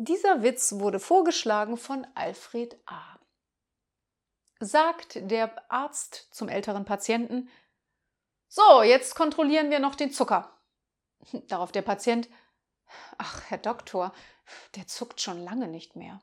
Dieser Witz wurde vorgeschlagen von Alfred A. Sagt der Arzt zum älteren Patienten, so, jetzt kontrollieren wir noch den Zucker. Darauf der Patient, ach, Herr Doktor, der zuckt schon lange nicht mehr.